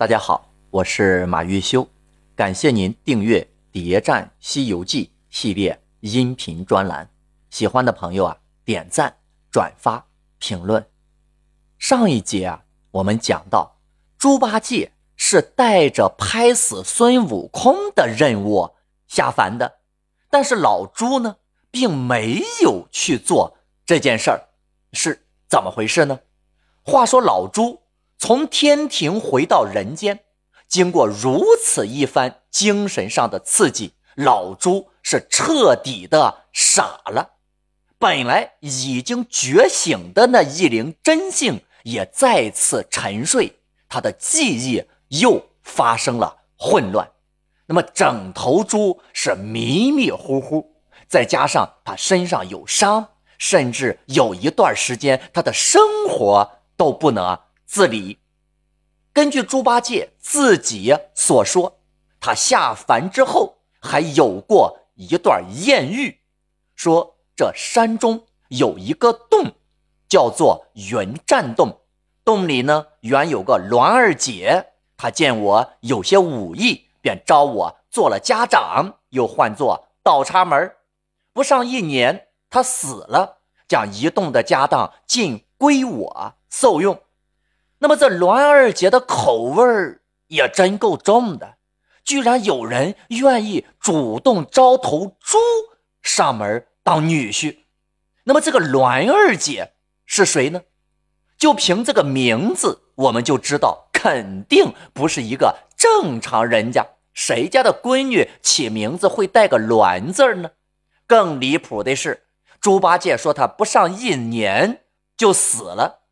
大家好，我是马玉修，感谢您订阅《谍战西游记》系列音频专栏。喜欢的朋友啊，点赞、转发、评论。上一节啊，我们讲到猪八戒是带着拍死孙悟空的任务下凡的，但是老猪呢，并没有去做这件事儿，是怎么回事呢？话说老猪从天庭回到人间，经过如此一番精神上的刺激，老猪是彻底的傻了。本来已经觉醒的那一灵真性也再次沉睡，他的记忆又发生了混乱。那么整头猪是迷迷糊糊，再加上他身上有伤，甚至有一段时间他的生活。都不能自理。根据猪八戒自己所说，他下凡之后还有过一段艳遇，说这山中有一个洞，叫做云栈洞，洞里呢原有个栾二姐，她见我有些武艺，便招我做了家长，又唤作倒插门。不上一年，他死了，将一洞的家当尽归我。受用，那么这栾二姐的口味也真够重的，居然有人愿意主动招头猪上门当女婿。那么这个栾二姐是谁呢？就凭这个名字，我们就知道肯定不是一个正常人家。谁家的闺女起名字会带个栾字呢？更离谱的是，猪八戒说他不上一年就死了。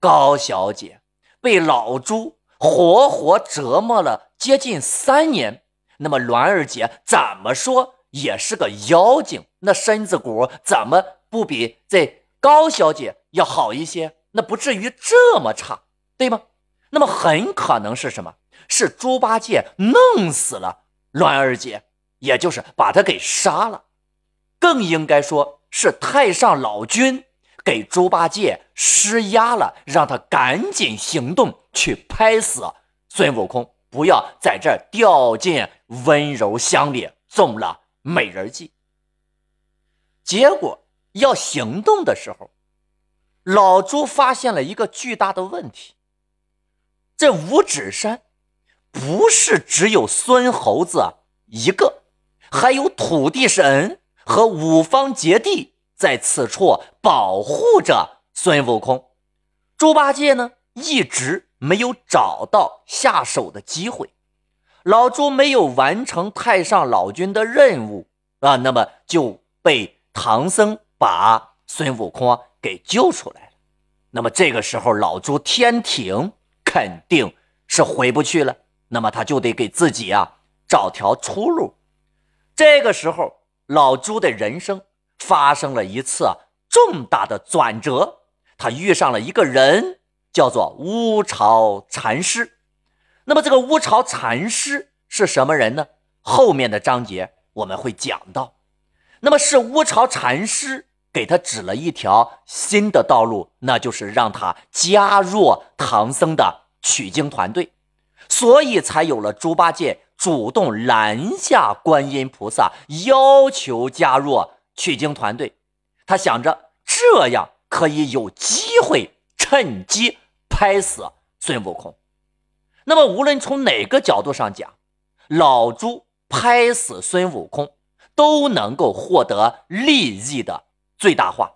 高小姐被老猪活活折磨了接近三年，那么栾二姐怎么说也是个妖精，那身子骨怎么不比这高小姐要好一些？那不至于这么差，对吗？那么很可能是什么？是猪八戒弄死了栾二姐，也就是把她给杀了，更应该说是太上老君。给猪八戒施压了，让他赶紧行动去拍死孙悟空，不要在这儿掉进温柔乡里中了美人计。结果要行动的时候，老猪发现了一个巨大的问题：这五指山不是只有孙猴子一个，还有土地神和五方揭谛。在此处保护着孙悟空，猪八戒呢一直没有找到下手的机会，老猪没有完成太上老君的任务啊，那么就被唐僧把孙悟空给救出来了。那么这个时候，老猪天庭肯定是回不去了，那么他就得给自己啊找条出路。这个时候，老朱的人生。发生了一次重大的转折，他遇上了一个人，叫做乌巢禅师。那么这个乌巢禅师是什么人呢？后面的章节我们会讲到。那么是乌巢禅师给他指了一条新的道路，那就是让他加入唐僧的取经团队，所以才有了猪八戒主动拦下观音菩萨，要求加入。取经团队，他想着这样可以有机会趁机拍死孙悟空。那么，无论从哪个角度上讲，老猪拍死孙悟空都能够获得利益的最大化。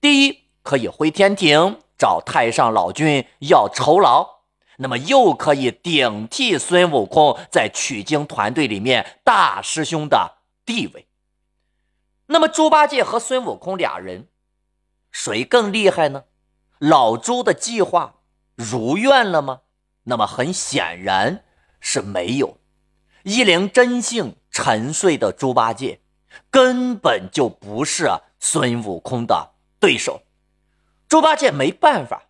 第一，可以回天庭找太上老君要酬劳；那么，又可以顶替孙悟空在取经团队里面大师兄的地位。那么猪八戒和孙悟空俩人，谁更厉害呢？老猪的计划如愿了吗？那么很显然是没有。一灵真性沉睡的猪八戒，根本就不是孙悟空的对手。猪八戒没办法，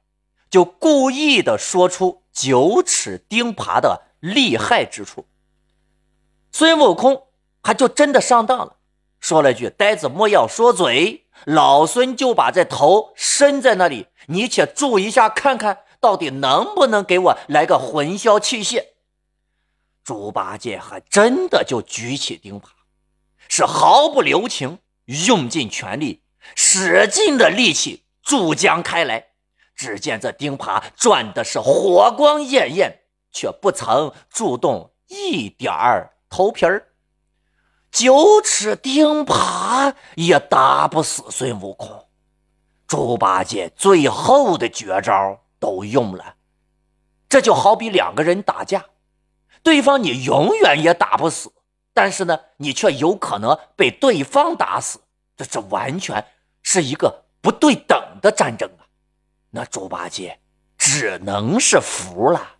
就故意的说出九齿钉耙的厉害之处。孙悟空还就真的上当了。说了句：“呆子莫要说嘴。”老孙就把这头伸在那里，你且注意一下，看看到底能不能给我来个魂消气泄？猪八戒还真的就举起钉耙，是毫不留情，用尽全力，使劲的力气注将开来。只见这钉耙转的是火光艳艳，却不曾触动一点儿头皮儿。九齿钉耙也打不死孙悟空。猪八戒最后的绝招都用了，这就好比两个人打架，对方你永远也打不死，但是呢，你却有可能被对方打死，这这完全是一个不对等的战争啊！那猪八戒只能是服了。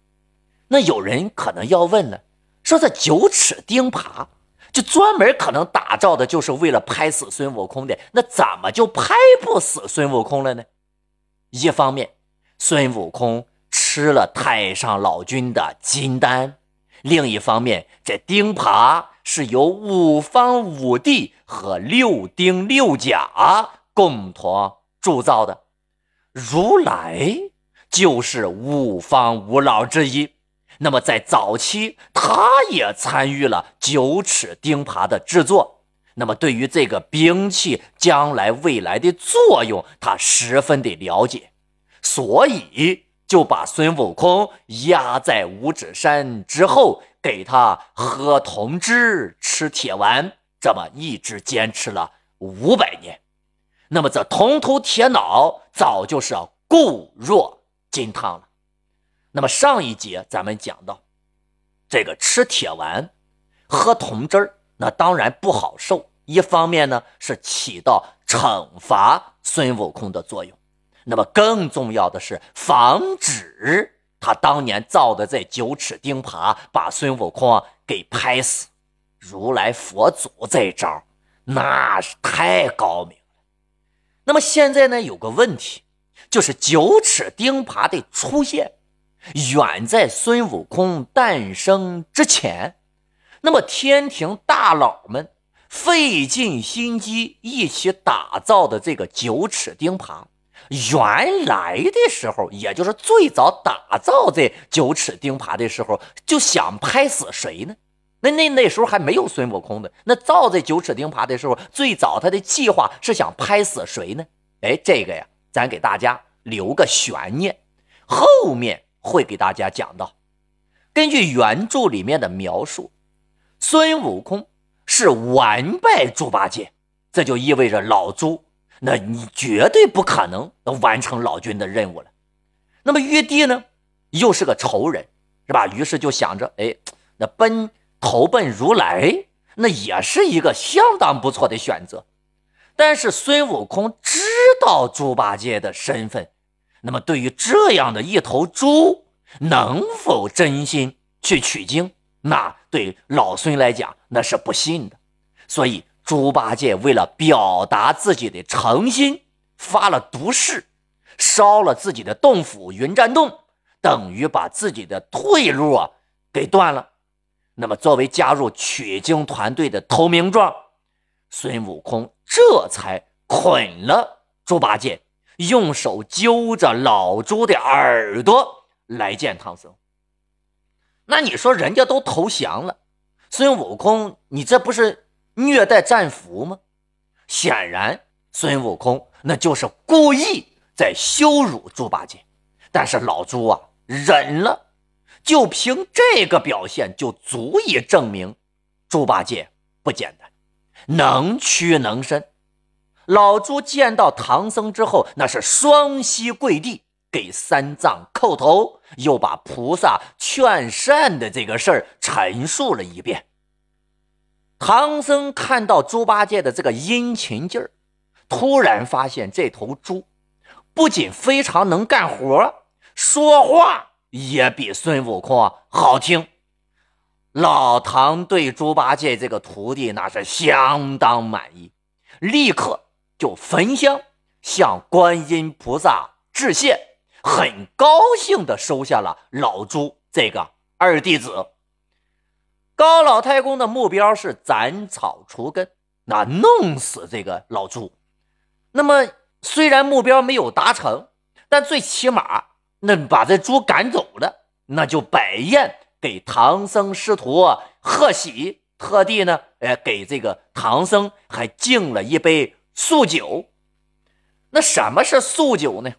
那有人可能要问了，说这九齿钉耙。就专门可能打造的就是为了拍死孙悟空的，那怎么就拍不死孙悟空了呢？一方面，孙悟空吃了太上老君的金丹；另一方面，这钉耙是由五方五帝和六丁六甲共同铸造的，如来就是五方五老之一。那么在早期，他也参与了九齿钉耙的制作。那么对于这个兵器将来未来的作用，他十分的了解，所以就把孙悟空压在五指山之后，给他喝铜汁、吃铁丸，这么一直坚持了五百年。那么这铜头铁脑，早就是固若金汤了。那么上一节咱们讲到，这个吃铁丸、喝铜汁儿，那当然不好受。一方面呢是起到惩罚孙悟空的作用，那么更重要的是防止他当年造的这九齿钉耙把孙悟空给拍死。如来佛祖这招那是太高明了。那么现在呢有个问题，就是九齿钉耙的出现。远在孙悟空诞生之前，那么天庭大佬们费尽心机一起打造的这个九齿钉耙，原来的时候，也就是最早打造这九齿钉耙的时候，就想拍死谁呢？那那那时候还没有孙悟空的，那造这九齿钉耙的时候，最早他的计划是想拍死谁呢？哎，这个呀，咱给大家留个悬念，后面。会给大家讲到，根据原著里面的描述，孙悟空是完败猪八戒，这就意味着老猪，那你绝对不可能完成老君的任务了。那么玉帝呢，又是个仇人，是吧？于是就想着，哎，那奔投奔如来，那也是一个相当不错的选择。但是孙悟空知道猪八戒的身份。那么，对于这样的一头猪，能否真心去取经？那对老孙来讲，那是不信的。所以，猪八戒为了表达自己的诚心，发了毒誓，烧了自己的洞府云栈洞，等于把自己的退路啊给断了。那么，作为加入取经团队的投名状，孙悟空这才捆了猪八戒。用手揪着老猪的耳朵来见唐僧。那你说人家都投降了，孙悟空，你这不是虐待战俘吗？显然，孙悟空那就是故意在羞辱猪八戒。但是老猪啊，忍了，就凭这个表现，就足以证明猪八戒不简单，能屈能伸。老猪见到唐僧之后，那是双膝跪地，给三藏叩头，又把菩萨劝善的这个事儿陈述了一遍。唐僧看到猪八戒的这个殷勤劲儿，突然发现这头猪不仅非常能干活，说话也比孙悟空好听。老唐对猪八戒这个徒弟那是相当满意，立刻。就焚香向观音菩萨致谢，很高兴地收下了老朱这个二弟子。高老太公的目标是斩草除根，那弄死这个老朱。那么虽然目标没有达成，但最起码那把这猪赶走了，那就摆宴给唐僧师徒贺喜，特地呢，哎，给这个唐僧还敬了一杯素酒。那什么是素酒呢？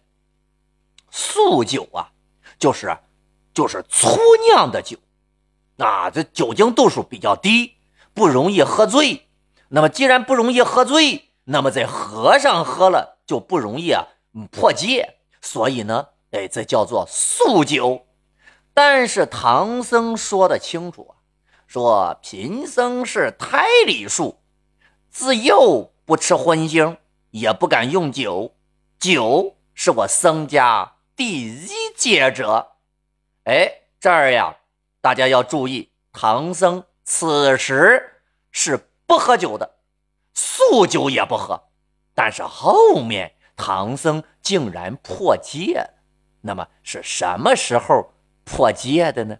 素酒啊，就是就是粗酿的酒，啊，这酒精度数比较低，不容易喝醉。那么既然不容易喝醉，那么在和尚喝了就不容易啊破戒。所以呢，哎，这叫做素酒。但是唐僧说的清楚啊，说贫僧是胎里素，自幼不吃荤腥。也不敢用酒，酒是我僧家第一戒者。哎，这儿呀，大家要注意，唐僧此时是不喝酒的，素酒也不喝。但是后面唐僧竟然破戒了，那么是什么时候破戒的呢？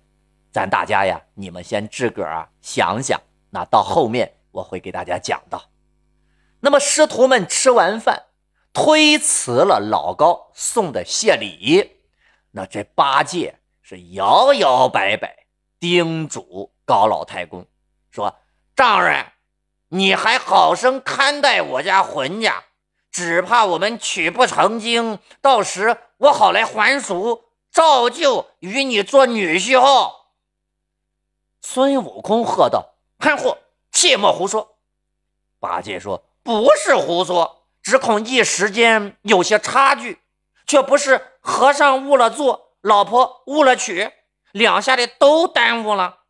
咱大家呀，你们先自个儿啊想想，那到后面我会给大家讲到。那么师徒们吃完饭，推辞了老高送的谢礼。那这八戒是摇摇摆摆，叮嘱高老太公说：“丈人，你还好生看待我家浑家，只怕我们取不成经，到时我好来还俗，照旧与你做女婿。”哦。孙悟空喝道：“憨货，切莫胡说！”八戒说。不是胡说，只恐一时间有些差距，却不是和尚误了做，老婆误了娶，两下的都耽误了。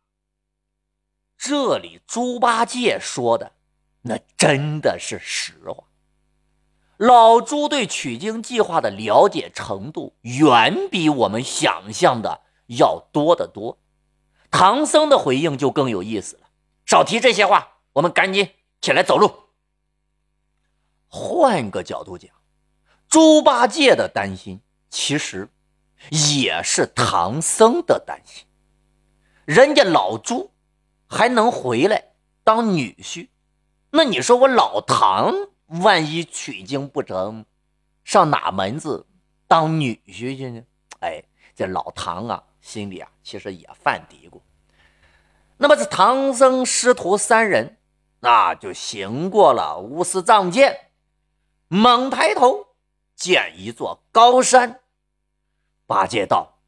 这里猪八戒说的那真的是实话。老猪对取经计划的了解程度远比我们想象的要多得多。唐僧的回应就更有意思了，少提这些话，我们赶紧起来走路。换个角度讲，猪八戒的担心其实也是唐僧的担心。人家老猪还能回来当女婿，那你说我老唐万一取经不成，上哪门子当女婿去呢？哎，这老唐啊，心里啊其实也犯嘀咕。那么这唐僧师徒三人，那就行过了乌斯藏剑。猛抬头，见一座高山。八戒道：“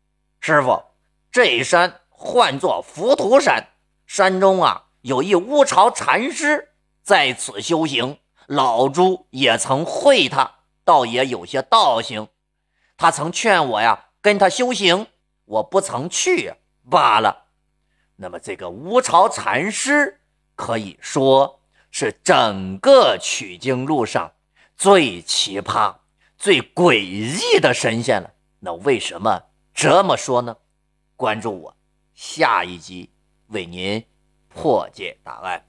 师傅，这山唤作浮屠山，山中啊有一乌巢禅师在此修行。老猪也曾会他，倒也有些道行。他曾劝我呀，跟他修行，我不曾去罢了。那么这个乌巢禅师，可以说是整个取经路上。”最奇葩、最诡异的神仙了，那为什么这么说呢？关注我，下一集为您破解答案。